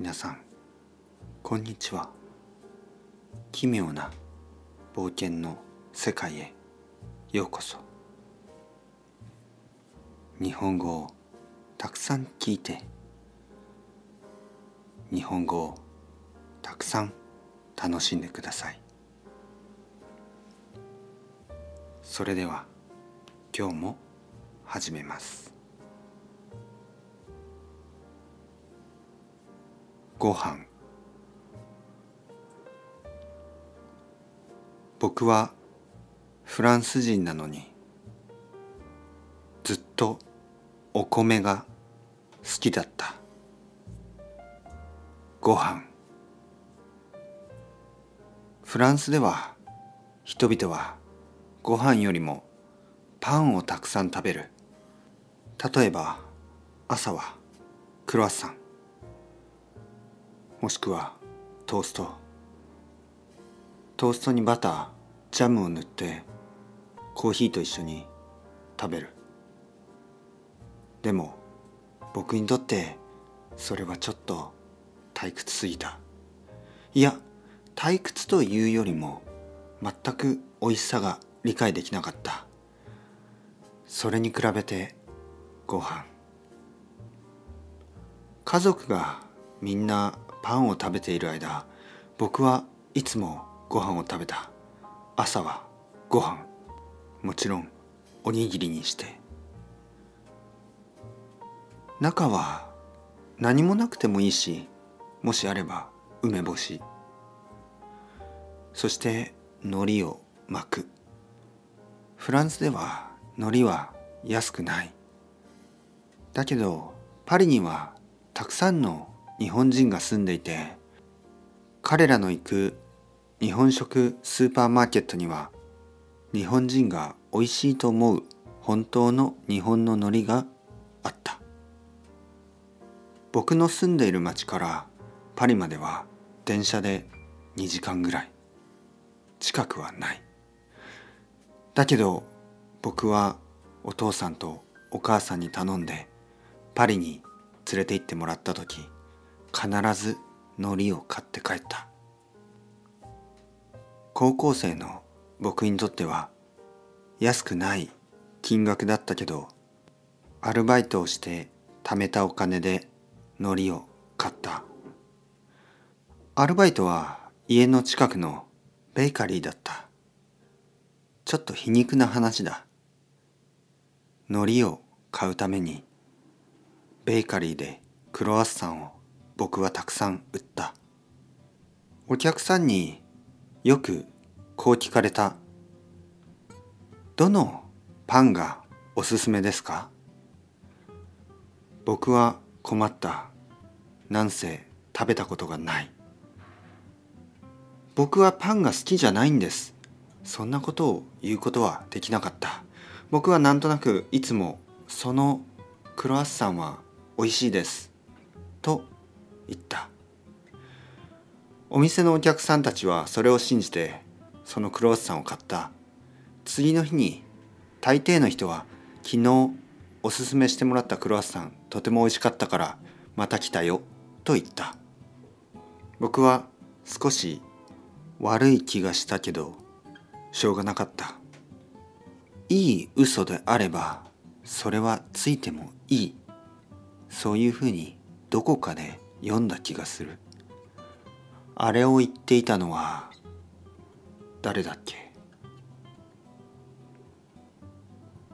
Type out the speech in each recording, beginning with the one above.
皆さんこんにちは。奇妙な冒険の世界へようこそ。日本語をたくさん聞いて日本語をたくさん楽しんでください。それでは今日も始めます。ご飯。僕はフランス人なのにずっとお米が好きだった。ご飯。フランスでは人々はご飯よりもパンをたくさん食べる。例えば朝はクロワッサン。もしくはトースト。トーストにバタージャムを塗ってコーヒーと一緒に食べる。でも僕にとってそれはちょっと退屈すぎた。いや退屈というよりも全く美味しさが理解できなかった。それに比べてご飯。家族がみんなパンを食べている間僕はいつもご飯を食べた。朝はご飯。もちろんおにぎりにして。中は何もなくてもいいしもしあれば梅干し。そして海苔を巻く。フランスでは海苔は安くない。だけどパリにはたくさんの日本人が住んでいて彼らの行く日本食スーパーマーケットには日本人が美味しいと思う本当の日本の海苔があった。僕の住んでいる町からパリまでは電車で2時間ぐらい。近くはない。だけど僕はお父さんとお母さんに頼んでパリに連れて行ってもらった時必ず海苔を買って帰った。高校生の僕にとっては安くない金額だったけどアルバイトをして貯めたお金で海苔を買った。アルバイトは家の近くのベーカリーだった。ちょっと皮肉な話だ。海苔を買うためにベーカリーでクロワッサンを僕はたくさん売った。お客さんによくこう聞かれた。どのパンがおすすめですか？僕は困った。なんせ食べたことがない。僕はパンが好きじゃないんです。そんなことを言うことはできなかった。僕はなんとなくいつもそのクロワッサンは美味しいです。と言った。お店のお客さんたちはそれを信じてそのクロワッサンを買った。次の日に大抵の人は昨日おすすめしてもらったクロワッサンとても美味しかったからまた来たよと言った。僕は少し悪い気がしたけどしょうがなかった。いい嘘であればそれはついてもいい。そういうふうにどこかで読んだ気がする。あれを言っていたのは誰だっけ？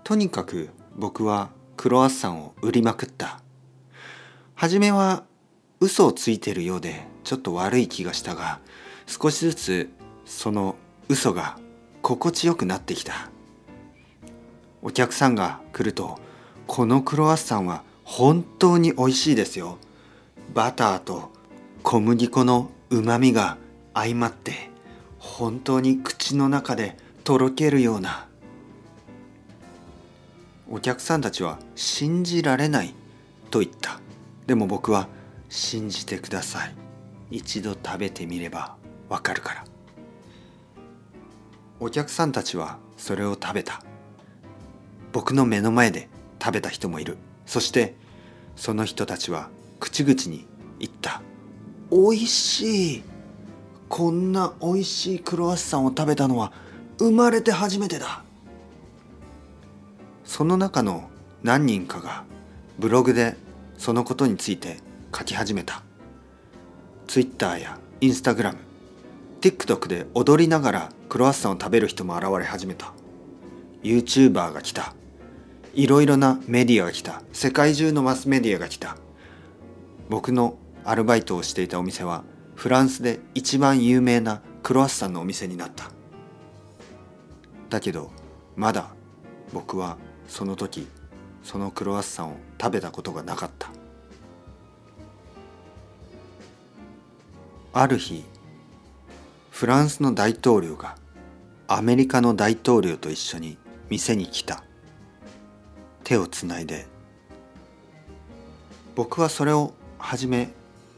とにかく僕はクロワッサンを売りまくった。初めは嘘をついてるようでちょっと悪い気がしたが少しずつその嘘が心地よくなってきた。お客さんが来るとこのクロワッサンは本当に美味しいですよ。バターと小麦粉のうまみが相まって本当に口の中でとろけるような。お客さんたちは信じられないと言った。でも僕は信じてください。一度食べてみればわかるから。お客さんたちはそれを食べた。僕の目の前で食べた人もいる。そしてその人たちは口々に言った。おいしい。こんなおいしいクロワッサンを食べたのは生まれて初めてだ。その中の何人かがブログでそのことについて書き始めた。Twitter や Instagram TikTok で踊りながらクロワッサンを食べる人も現れ始めた。YouTuber が来た。いろいろなメディアが来た。世界中のマスメディアが来た。僕のアルバイトをしていたお店はフランスで一番有名なクロワッサンのお店になった。だけどまだ僕はその時そのクロワッサンを食べたことがなかった。ある日フランスの大統領がアメリカの大統領と一緒に店に来た。手をつないで僕はそれをはじめ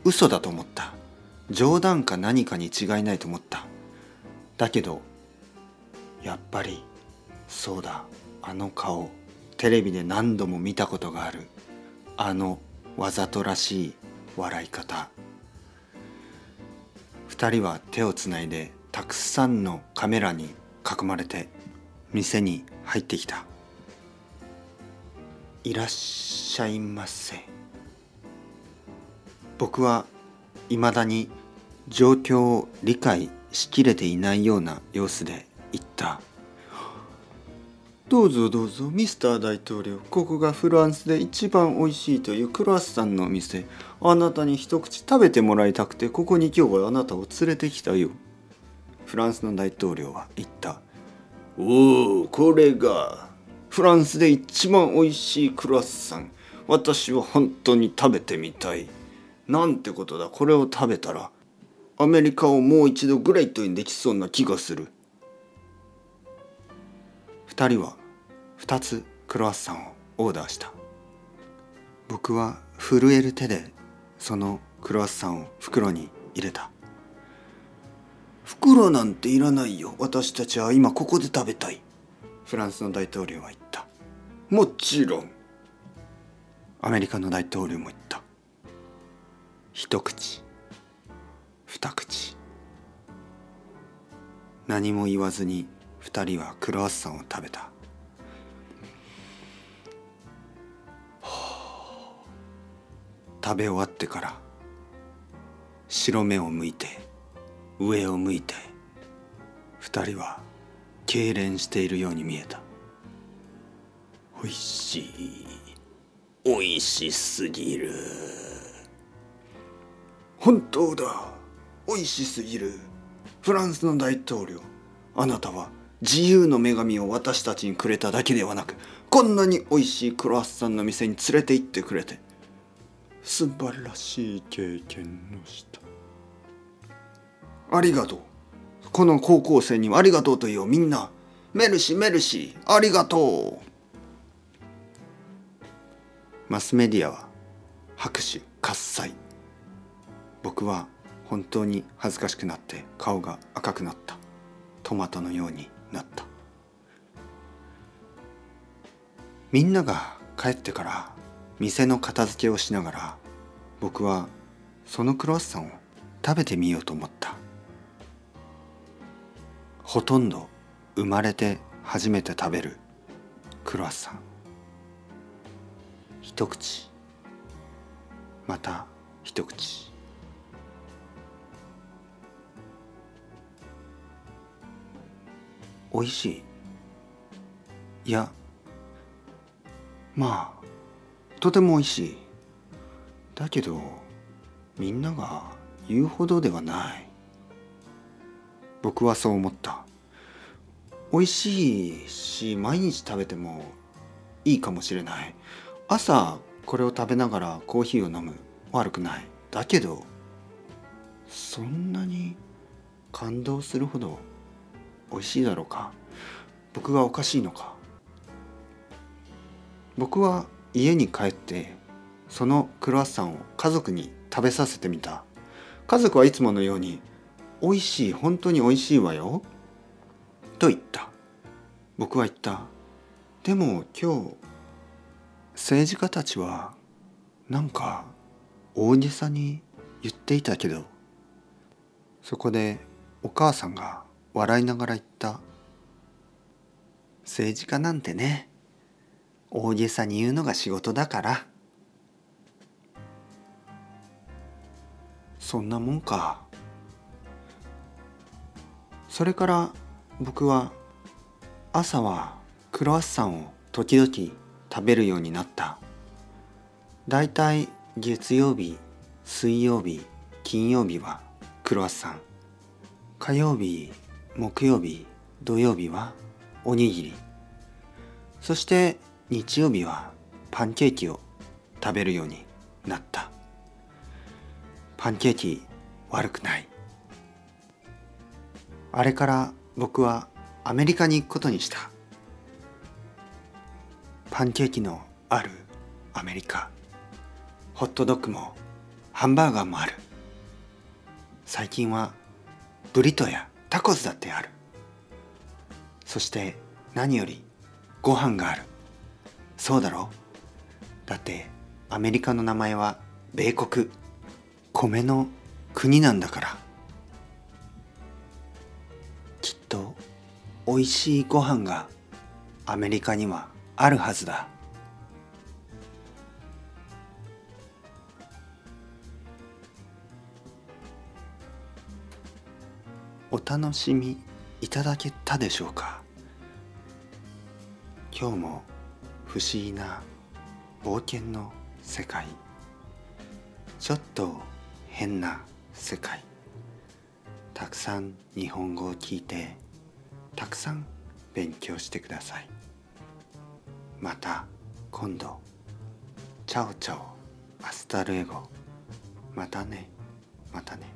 嘘だと思った。冗談か何かに違いないと思った。だけどやっぱりそうだ。あの顔テレビで何度も見たことがある。あのわざとらしい笑い方。二人は手をつないでたくさんのカメラに囲まれて店に入ってきた。いらっしゃいませ。僕はいまだに状況を理解しきれていないような様子で言った。どうぞどうぞミスター大統領ここがフランスで一番おいしいというクロワッサンのお店。あなたに一口食べてもらいたくてここに今日はあなたを連れてきたよ。フランスの大統領は言った。おおこれがフランスで一番おいしいクロワッサン。私は本当に食べてみたい。なんてことだ。これを食べたらアメリカをもう一度グレートにできそうな気がする。2人は2つクロワッサンをオーダーした。僕は震える手でそのクロワッサンを袋に入れた。袋なんていらないよ。私たちは今ここで食べたい。フランスの大統領は言った。もちろん。アメリカの大統領も言った。一口。二口。何も言わずに二人はクロワッサンを食べた。食べ終わってから白目を向いて上を向いて二人は痙攣しているように見えた。おいしい。おいしすぎる。本当だ。おいしすぎる。フランスの大統領。あなたは自由の女神を私たちにくれただけではなくこんなにおいしいクロワッサンの店に連れて行ってくれて。素晴らしい経験をしたありがとう。この高校生にはありがとうと言おうみんな。メルシメルシありがとう。マスメディアは拍手喝采。僕は本当に恥ずかしくなって顔が赤くなった。トマトのようになった。みんなが帰ってから店の片付けをしながら僕はそのクロワッサンを食べてみようと思った。ほとんど生まれて初めて食べるクロワッサン。一口。また一口。おいしい。いやまあとてもおいしい。だけどみんなが言うほどではない。僕はそう思った。美味しいし毎日食べてもいいかもしれない。朝これを食べながらコーヒーを飲む。悪くない。だけどそんなに感動するほど美味しいだろうか？僕がおかしいのか？僕は家に帰ってそのクロワッサンを家族に食べさせてみた。家族はいつものように「美味しい本当に美味しいわよ」と言った。僕は言った。でも今日政治家たちはなんか大げさに言っていたけどそこでお母さんが笑いながら言った。政治家なんてね。大げさに言うのが仕事だから。そんなもんか。それから僕は朝はクロワッサンを時々食べるようになった。だいたい月曜日水曜日金曜日はクロワッサン。火曜日木曜日土曜日はおにぎり。そして日曜日はパンケーキを食べるようになった。パンケーキ悪くない。あれから僕はアメリカに行くことにした。パンケーキのあるアメリカ。ホットドッグもハンバーガーもある。最近はブリトやタコスだってある。そして何よりご飯がある。そうだろだってアメリカの名前は米国。米の国なんだから。きっとおいしいご飯がアメリカにはあるはずだ。お楽しみいただけたでしょうか？今日も不思議な冒険の世界。ちょっと変な世界。たくさん日本語を聞いてたくさん勉強してください。また今度。 Ciao ciao。 Hasta luego。またね。またね。